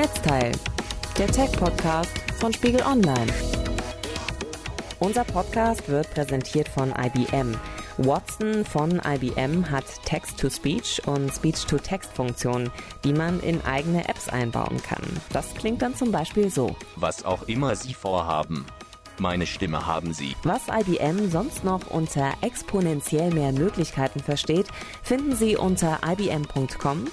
Netzteil, der Tech-Podcast von Spiegel Online. Unser Podcast wird präsentiert von IBM. Watson von IBM hat Text-to-Speech und Speech-to-Text-Funktionen, die man in eigene Apps einbauen kann. Das klingt dann zum Beispiel so. Was auch immer Sie vorhaben. Meine Stimme haben Sie. Was IBM sonst noch unter exponentiell mehr Möglichkeiten versteht, finden Sie unter ibm.com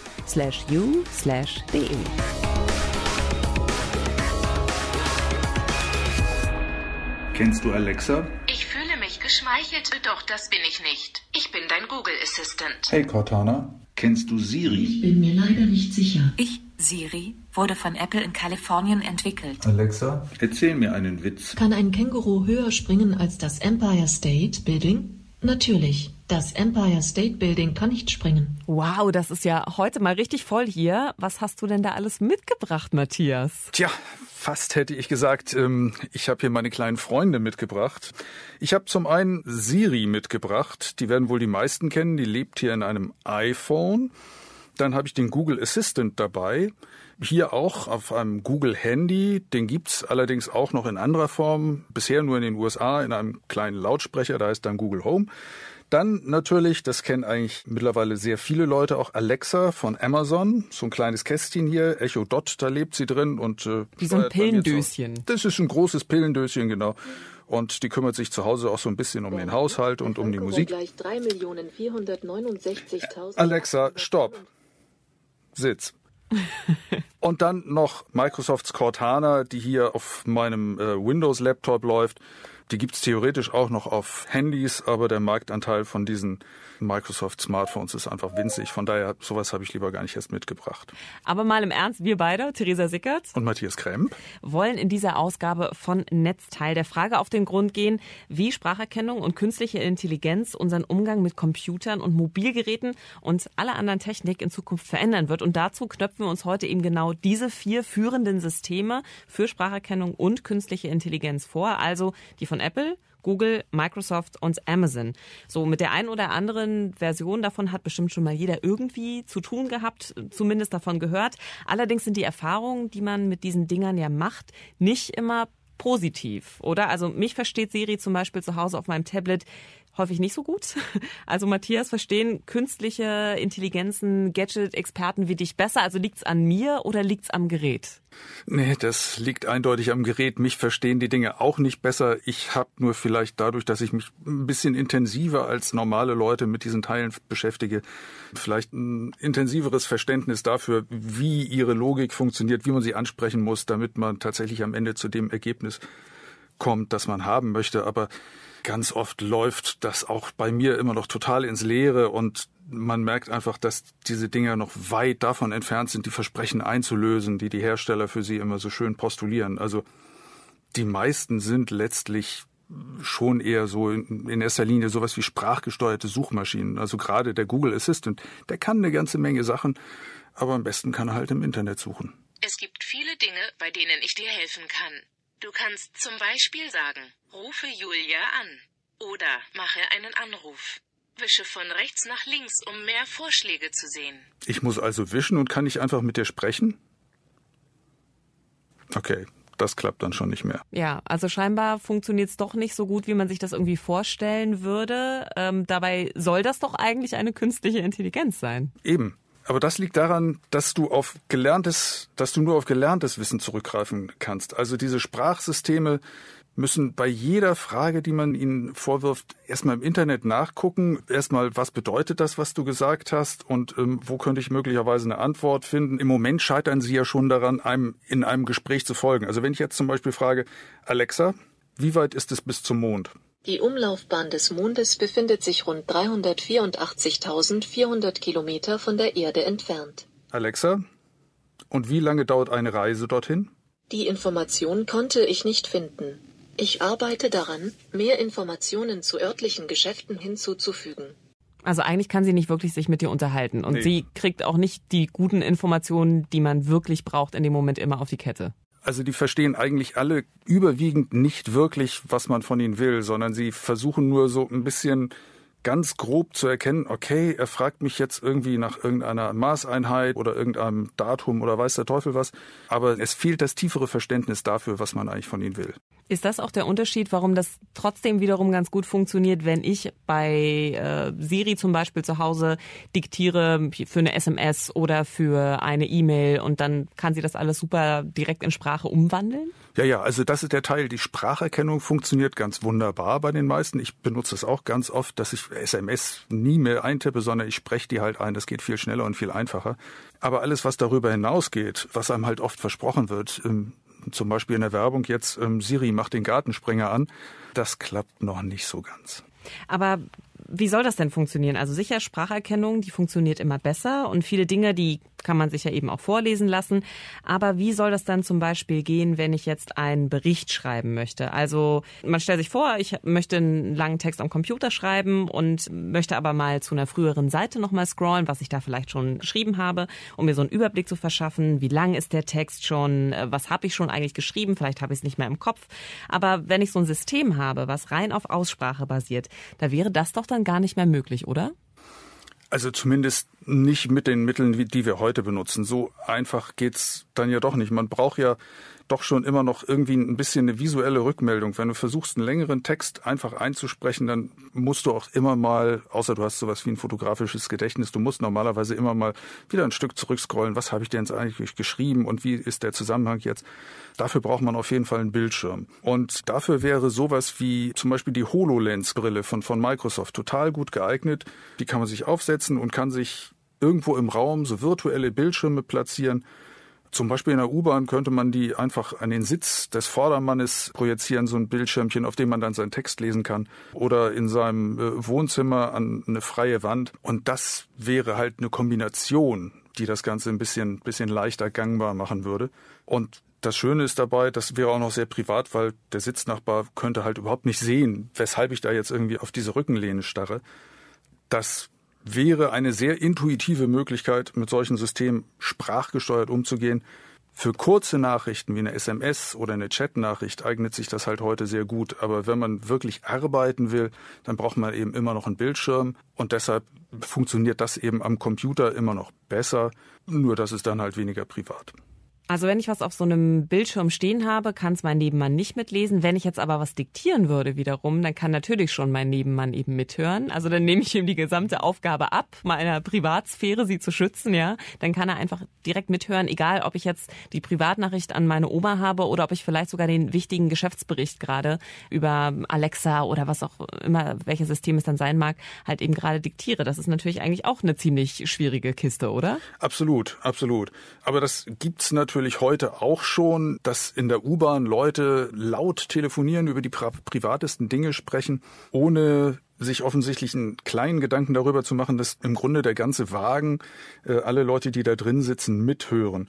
Kennst du Alexa? Ich fühle mich geschmeichelt, doch das bin ich nicht. Ich bin dein Google Assistant. Hey Cortana, kennst du Siri? Ich bin mir leider nicht sicher. Ich, Siri, wurde von Apple in Kalifornien entwickelt. Alexa, erzähl mir einen Witz. Kann ein Känguru höher springen als das Empire State Building? Natürlich. Das Empire State Building kann nicht springen. Wow, das ist ja heute mal richtig voll hier. Was hast du denn da alles mitgebracht, Matthias? Tja, fast hätte ich gesagt, ähm, ich habe hier meine kleinen Freunde mitgebracht. Ich habe zum einen Siri mitgebracht, die werden wohl die meisten kennen, die lebt hier in einem iPhone. Dann habe ich den Google Assistant dabei. Hier auch auf einem Google Handy. Den gibt's allerdings auch noch in anderer Form. Bisher nur in den USA in einem kleinen Lautsprecher, da heißt dann Google Home. Dann natürlich, das kennen eigentlich mittlerweile sehr viele Leute, auch Alexa von Amazon. So ein kleines Kästchen hier, Echo Dot, da lebt sie drin und äh, Wie so ein Pillendöschen. Das ist ein großes Pillendöschen, genau. Und die kümmert sich zu Hause auch so ein bisschen um den Haushalt und um die Musik. Alexa, stopp. Sitz. und dann noch Microsofts Cortana, die hier auf meinem äh, Windows-Laptop läuft. Die gibt's theoretisch auch noch auf Handys, aber der Marktanteil von diesen Microsoft Smartphones ist einfach winzig. Von daher, sowas habe ich lieber gar nicht erst mitgebracht. Aber mal im Ernst, wir beide, Theresa Sickert und Matthias Kremp, wollen in dieser Ausgabe von Netzteil der Frage auf den Grund gehen, wie Spracherkennung und künstliche Intelligenz unseren Umgang mit Computern und Mobilgeräten und aller anderen Technik in Zukunft verändern wird. Und dazu knöpfen wir uns heute eben genau diese vier führenden Systeme für Spracherkennung und künstliche Intelligenz vor. Also die von Apple, Google, Microsoft und Amazon. So mit der einen oder anderen Version davon hat bestimmt schon mal jeder irgendwie zu tun gehabt, zumindest davon gehört. Allerdings sind die Erfahrungen, die man mit diesen Dingern ja macht, nicht immer positiv, oder? Also mich versteht Siri zum Beispiel zu Hause auf meinem Tablet häufig nicht so gut. Also Matthias, verstehen künstliche Intelligenzen, Gadget-Experten wie dich besser? Also liegt's an mir oder liegt's am Gerät? Nee, das liegt eindeutig am Gerät. Mich verstehen die Dinge auch nicht besser. Ich habe nur vielleicht dadurch, dass ich mich ein bisschen intensiver als normale Leute mit diesen Teilen beschäftige, vielleicht ein intensiveres Verständnis dafür, wie ihre Logik funktioniert, wie man sie ansprechen muss, damit man tatsächlich am Ende zu dem Ergebnis kommt, das man haben möchte. Aber ganz oft läuft das auch bei mir immer noch total ins Leere und man merkt einfach, dass diese Dinger noch weit davon entfernt sind, die Versprechen einzulösen, die die Hersteller für sie immer so schön postulieren. Also die meisten sind letztlich schon eher so in, in erster Linie sowas wie sprachgesteuerte Suchmaschinen. Also gerade der Google Assistant, der kann eine ganze Menge Sachen, aber am besten kann er halt im Internet suchen. Es gibt viele Dinge, bei denen ich dir helfen kann. Du kannst zum Beispiel sagen, rufe Julia an. Oder mache einen Anruf. Wische von rechts nach links, um mehr Vorschläge zu sehen. Ich muss also wischen und kann nicht einfach mit dir sprechen? Okay, das klappt dann schon nicht mehr. Ja, also scheinbar funktioniert es doch nicht so gut, wie man sich das irgendwie vorstellen würde. Ähm, dabei soll das doch eigentlich eine künstliche Intelligenz sein. Eben. Aber das liegt daran, dass du auf gelerntes, dass du nur auf gelerntes Wissen zurückgreifen kannst. Also diese Sprachsysteme müssen bei jeder Frage, die man ihnen vorwirft, erstmal im Internet nachgucken. Erstmal, was bedeutet das, was du gesagt hast und ähm, wo könnte ich möglicherweise eine Antwort finden? Im Moment scheitern sie ja schon daran, einem in einem Gespräch zu folgen. Also wenn ich jetzt zum Beispiel frage, Alexa, wie weit ist es bis zum Mond? Die Umlaufbahn des Mondes befindet sich rund 384.400 Kilometer von der Erde entfernt. Alexa, und wie lange dauert eine Reise dorthin? Die Information konnte ich nicht finden. Ich arbeite daran, mehr Informationen zu örtlichen Geschäften hinzuzufügen. Also eigentlich kann sie nicht wirklich sich mit dir unterhalten und Nee. sie kriegt auch nicht die guten Informationen, die man wirklich braucht in dem Moment immer auf die Kette. Also die verstehen eigentlich alle überwiegend nicht wirklich, was man von ihnen will, sondern sie versuchen nur so ein bisschen ganz grob zu erkennen, okay, er fragt mich jetzt irgendwie nach irgendeiner Maßeinheit oder irgendeinem Datum oder weiß der Teufel was, aber es fehlt das tiefere Verständnis dafür, was man eigentlich von ihm will. Ist das auch der Unterschied, warum das trotzdem wiederum ganz gut funktioniert, wenn ich bei äh, Siri zum Beispiel zu Hause diktiere für eine SMS oder für eine E-Mail und dann kann sie das alles super direkt in Sprache umwandeln? Ja, ja, also das ist der Teil. Die Spracherkennung funktioniert ganz wunderbar bei den meisten. Ich benutze es auch ganz oft, dass ich SMS nie mehr eintippe, sondern ich spreche die halt ein. Das geht viel schneller und viel einfacher. Aber alles, was darüber hinausgeht, was einem halt oft versprochen wird, ähm, zum Beispiel in der Werbung jetzt, ähm, Siri macht den Gartensprenger an, das klappt noch nicht so ganz. Aber wie soll das denn funktionieren? Also sicher, Spracherkennung, die funktioniert immer besser und viele Dinge, die kann man sich ja eben auch vorlesen lassen. Aber wie soll das dann zum Beispiel gehen, wenn ich jetzt einen Bericht schreiben möchte? Also man stellt sich vor, ich möchte einen langen Text am Computer schreiben und möchte aber mal zu einer früheren Seite nochmal scrollen, was ich da vielleicht schon geschrieben habe, um mir so einen Überblick zu verschaffen. Wie lang ist der Text schon? Was habe ich schon eigentlich geschrieben? Vielleicht habe ich es nicht mehr im Kopf. Aber wenn ich so ein System habe, was rein auf Aussprache basiert, da wäre das doch dann gar nicht mehr möglich, oder? Also zumindest nicht mit den Mitteln, die wir heute benutzen. So einfach geht's dann ja doch nicht. Man braucht ja doch schon immer noch irgendwie ein bisschen eine visuelle Rückmeldung. Wenn du versuchst, einen längeren Text einfach einzusprechen, dann musst du auch immer mal, außer du hast sowas wie ein fotografisches Gedächtnis, du musst normalerweise immer mal wieder ein Stück zurückscrollen. Was habe ich denn jetzt eigentlich geschrieben und wie ist der Zusammenhang jetzt? Dafür braucht man auf jeden Fall einen Bildschirm. Und dafür wäre sowas wie zum Beispiel die HoloLens-Brille von, von Microsoft total gut geeignet. Die kann man sich aufsetzen und kann sich irgendwo im Raum so virtuelle Bildschirme platzieren zum Beispiel in der U-Bahn könnte man die einfach an den Sitz des Vordermannes projizieren, so ein Bildschirmchen, auf dem man dann seinen Text lesen kann. Oder in seinem äh, Wohnzimmer an eine freie Wand. Und das wäre halt eine Kombination, die das Ganze ein bisschen, bisschen leichter gangbar machen würde. Und das Schöne ist dabei, das wäre auch noch sehr privat, weil der Sitznachbar könnte halt überhaupt nicht sehen, weshalb ich da jetzt irgendwie auf diese Rückenlehne starre. Das wäre eine sehr intuitive Möglichkeit, mit solchen Systemen sprachgesteuert umzugehen. Für kurze Nachrichten wie eine SMS oder eine Chatnachricht eignet sich das halt heute sehr gut. Aber wenn man wirklich arbeiten will, dann braucht man eben immer noch einen Bildschirm. Und deshalb funktioniert das eben am Computer immer noch besser. Nur das ist dann halt weniger privat. Also wenn ich was auf so einem Bildschirm stehen habe, kann es mein Nebenmann nicht mitlesen. Wenn ich jetzt aber was diktieren würde wiederum, dann kann natürlich schon mein Nebenmann eben mithören. Also dann nehme ich ihm die gesamte Aufgabe ab, meiner Privatsphäre sie zu schützen, ja. Dann kann er einfach direkt mithören, egal ob ich jetzt die Privatnachricht an meine Oma habe oder ob ich vielleicht sogar den wichtigen Geschäftsbericht gerade über Alexa oder was auch immer, welches System es dann sein mag, halt eben gerade diktiere. Das ist natürlich eigentlich auch eine ziemlich schwierige Kiste, oder? Absolut, absolut. Aber das gibt's natürlich natürlich heute auch schon, dass in der U-Bahn Leute laut telefonieren, über die privatesten Dinge sprechen, ohne sich offensichtlich einen kleinen Gedanken darüber zu machen, dass im Grunde der ganze Wagen, äh, alle Leute, die da drin sitzen, mithören.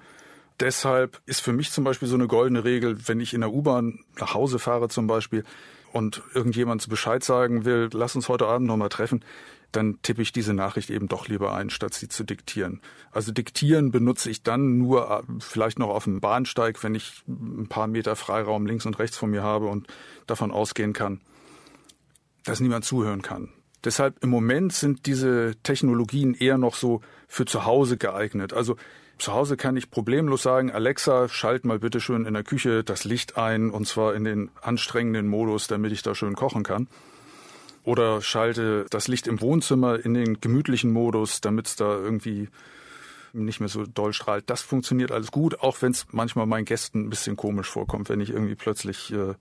Deshalb ist für mich zum Beispiel so eine goldene Regel, wenn ich in der U-Bahn nach Hause fahre zum Beispiel und irgendjemand Bescheid sagen will, lass uns heute Abend nochmal treffen, dann tippe ich diese Nachricht eben doch lieber ein, statt sie zu diktieren. Also diktieren benutze ich dann nur äh, vielleicht noch auf dem Bahnsteig, wenn ich ein paar Meter Freiraum links und rechts von mir habe und davon ausgehen kann, dass niemand zuhören kann. Deshalb im Moment sind diese Technologien eher noch so für zu Hause geeignet. Also zu Hause kann ich problemlos sagen, Alexa, schalt mal bitte schön in der Küche das Licht ein und zwar in den anstrengenden Modus, damit ich da schön kochen kann oder schalte das Licht im Wohnzimmer in den gemütlichen Modus, damit es da irgendwie nicht mehr so doll strahlt. Das funktioniert alles gut, auch wenn es manchmal meinen Gästen ein bisschen komisch vorkommt, wenn ich irgendwie plötzlich äh,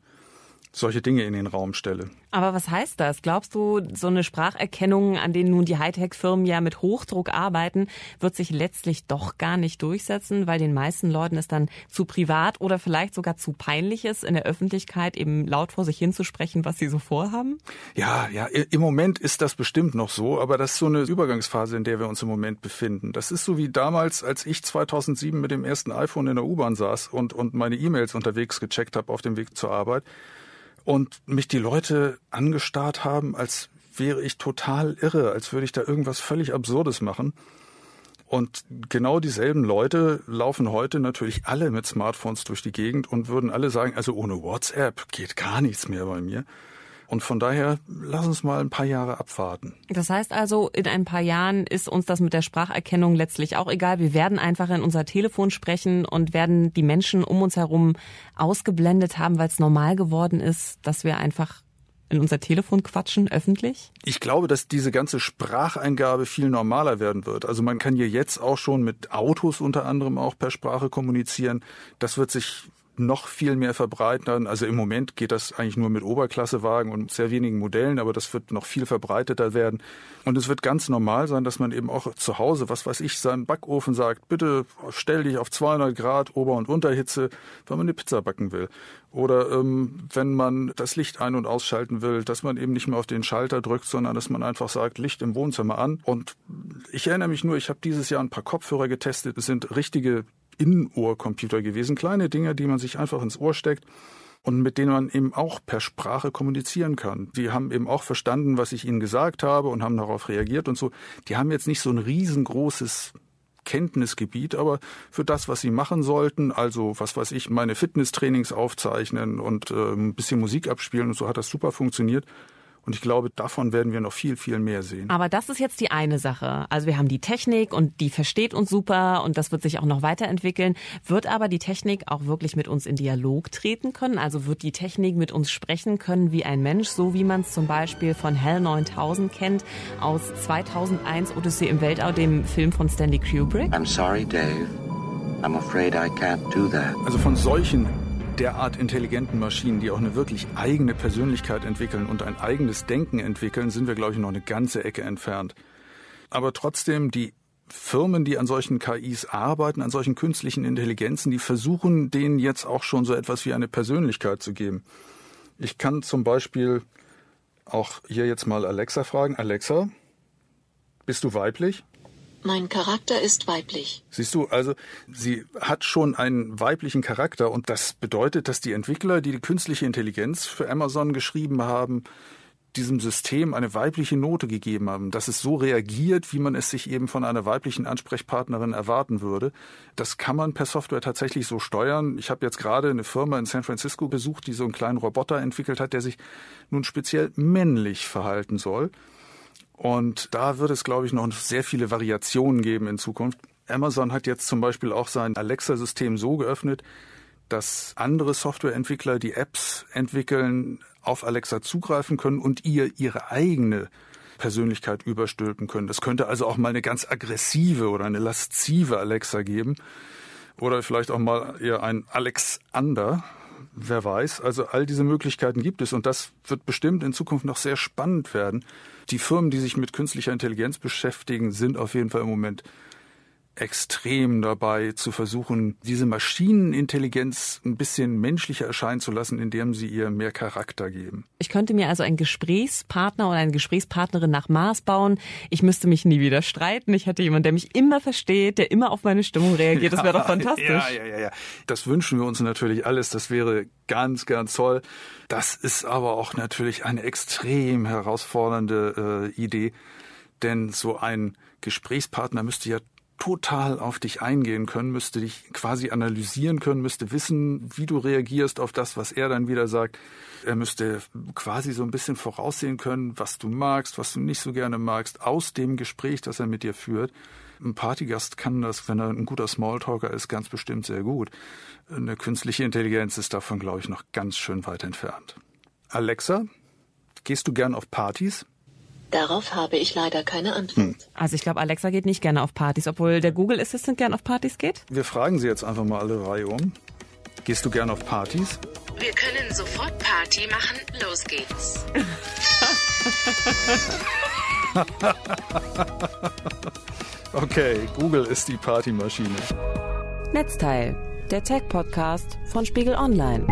solche Dinge in den Raum stelle. Aber was heißt das? Glaubst du, so eine Spracherkennung, an denen nun die Hightech-Firmen ja mit Hochdruck arbeiten, wird sich letztlich doch gar nicht durchsetzen, weil den meisten Leuten es dann zu privat oder vielleicht sogar zu peinlich ist, in der Öffentlichkeit eben laut vor sich hinzusprechen, was sie so vorhaben? Ja, ja, im Moment ist das bestimmt noch so, aber das ist so eine Übergangsphase, in der wir uns im Moment befinden. Das ist so wie damals, als ich 2007 mit dem ersten iPhone in der U-Bahn saß und, und meine E-Mails unterwegs gecheckt habe auf dem Weg zur Arbeit und mich die Leute angestarrt haben, als wäre ich total irre, als würde ich da irgendwas völlig Absurdes machen. Und genau dieselben Leute laufen heute natürlich alle mit Smartphones durch die Gegend und würden alle sagen, also ohne WhatsApp geht gar nichts mehr bei mir. Und von daher, lass uns mal ein paar Jahre abwarten. Das heißt also, in ein paar Jahren ist uns das mit der Spracherkennung letztlich auch egal. Wir werden einfach in unser Telefon sprechen und werden die Menschen um uns herum ausgeblendet haben, weil es normal geworden ist, dass wir einfach in unser Telefon quatschen, öffentlich? Ich glaube, dass diese ganze Spracheingabe viel normaler werden wird. Also man kann hier jetzt auch schon mit Autos unter anderem auch per Sprache kommunizieren. Das wird sich noch viel mehr verbreitern. Also im Moment geht das eigentlich nur mit Oberklassewagen und sehr wenigen Modellen, aber das wird noch viel verbreiteter werden. Und es wird ganz normal sein, dass man eben auch zu Hause, was weiß ich, seinen Backofen sagt, bitte stell dich auf 200 Grad Ober- und Unterhitze, wenn man eine Pizza backen will. Oder ähm, wenn man das Licht ein- und ausschalten will, dass man eben nicht mehr auf den Schalter drückt, sondern dass man einfach sagt, Licht im Wohnzimmer an. Und ich erinnere mich nur, ich habe dieses Jahr ein paar Kopfhörer getestet. Es sind richtige Innenohrcomputer gewesen. Kleine Dinge, die man sich einfach ins Ohr steckt und mit denen man eben auch per Sprache kommunizieren kann. Die haben eben auch verstanden, was ich ihnen gesagt habe und haben darauf reagiert und so. Die haben jetzt nicht so ein riesengroßes Kenntnisgebiet, aber für das, was sie machen sollten, also was weiß ich, meine Fitnesstrainings aufzeichnen und äh, ein bisschen Musik abspielen und so hat das super funktioniert. Und ich glaube, davon werden wir noch viel, viel mehr sehen. Aber das ist jetzt die eine Sache. Also wir haben die Technik und die versteht uns super und das wird sich auch noch weiterentwickeln. Wird aber die Technik auch wirklich mit uns in Dialog treten können? Also wird die Technik mit uns sprechen können wie ein Mensch, so wie man es zum Beispiel von Hell 9000 kennt aus 2001 Odyssey im Weltall, dem Film von Stanley Kubrick? I'm sorry, Dave. I'm afraid I can't do that. Also von solchen derart intelligenten Maschinen, die auch eine wirklich eigene Persönlichkeit entwickeln und ein eigenes Denken entwickeln, sind wir, glaube ich, noch eine ganze Ecke entfernt. Aber trotzdem, die Firmen, die an solchen KIs arbeiten, an solchen künstlichen Intelligenzen, die versuchen, denen jetzt auch schon so etwas wie eine Persönlichkeit zu geben. Ich kann zum Beispiel auch hier jetzt mal Alexa fragen. Alexa, bist du weiblich? Mein Charakter ist weiblich. Siehst du, also sie hat schon einen weiblichen Charakter und das bedeutet, dass die Entwickler, die die künstliche Intelligenz für Amazon geschrieben haben, diesem System eine weibliche Note gegeben haben, dass es so reagiert, wie man es sich eben von einer weiblichen Ansprechpartnerin erwarten würde. Das kann man per Software tatsächlich so steuern. Ich habe jetzt gerade eine Firma in San Francisco besucht, die so einen kleinen Roboter entwickelt hat, der sich nun speziell männlich verhalten soll. Und da wird es, glaube ich, noch sehr viele Variationen geben in Zukunft. Amazon hat jetzt zum Beispiel auch sein Alexa-System so geöffnet, dass andere Softwareentwickler, die Apps entwickeln, auf Alexa zugreifen können und ihr ihre eigene Persönlichkeit überstülpen können. Das könnte also auch mal eine ganz aggressive oder eine laszive Alexa geben. Oder vielleicht auch mal eher ein Alexander, wer weiß. Also all diese Möglichkeiten gibt es und das wird bestimmt in Zukunft noch sehr spannend werden. Die Firmen, die sich mit künstlicher Intelligenz beschäftigen, sind auf jeden Fall im Moment extrem dabei zu versuchen, diese Maschinenintelligenz ein bisschen menschlicher erscheinen zu lassen, indem sie ihr mehr Charakter geben. Ich könnte mir also einen Gesprächspartner oder eine Gesprächspartnerin nach Maß bauen. Ich müsste mich nie wieder streiten. Ich hätte jemanden, der mich immer versteht, der immer auf meine Stimmung reagiert. Das wäre doch fantastisch. Ja, ja, ja, ja. Das wünschen wir uns natürlich alles. Das wäre ganz, ganz toll. Das ist aber auch natürlich eine extrem herausfordernde äh, Idee. Denn so ein Gesprächspartner müsste ja total auf dich eingehen können, müsste dich quasi analysieren können, müsste wissen, wie du reagierst auf das, was er dann wieder sagt. Er müsste quasi so ein bisschen voraussehen können, was du magst, was du nicht so gerne magst, aus dem Gespräch, das er mit dir führt. Ein Partygast kann das, wenn er ein guter Smalltalker ist, ganz bestimmt sehr gut. Eine künstliche Intelligenz ist davon, glaube ich, noch ganz schön weit entfernt. Alexa, gehst du gern auf Partys? Darauf habe ich leider keine Antwort. Hm. Also ich glaube, Alexa geht nicht gerne auf Partys, obwohl der Google Assistant gern auf Partys geht. Wir fragen sie jetzt einfach mal alle Reihe um. Gehst du gern auf Partys? Wir können sofort Party machen. Los geht's. okay, Google ist die Partymaschine. Netzteil, der Tech-Podcast von Spiegel Online.